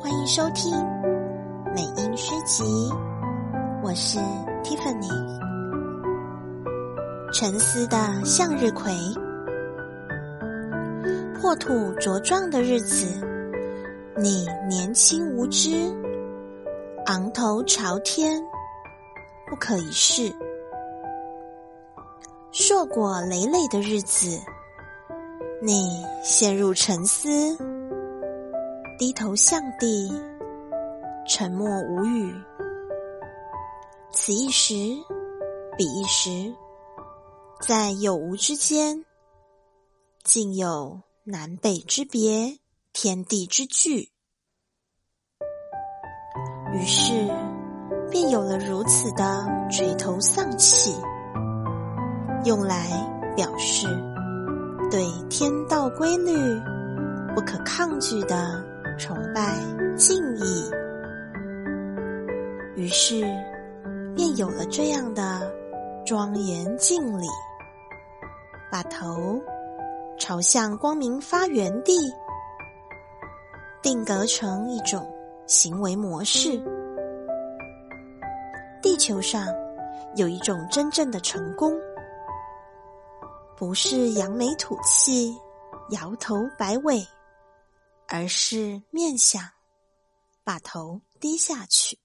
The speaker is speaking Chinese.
欢迎收听美音诗集，我是 Tiffany。沉思的向日葵，破土茁壮的日子，你年轻无知，昂头朝天，不可一世；硕果累累的日子，你陷入沉思。低头向地，沉默无语。此一时，彼一时，在有无之间，竟有南北之别，天地之距。于是，便有了如此的垂头丧气，用来表示对天道规律不可抗拒的。崇拜敬意，于是便有了这样的庄严敬礼，把头朝向光明发源地，定格成一种行为模式。地球上有一种真正的成功，不是扬眉吐气、摇头摆尾。而是面向，把头低下去。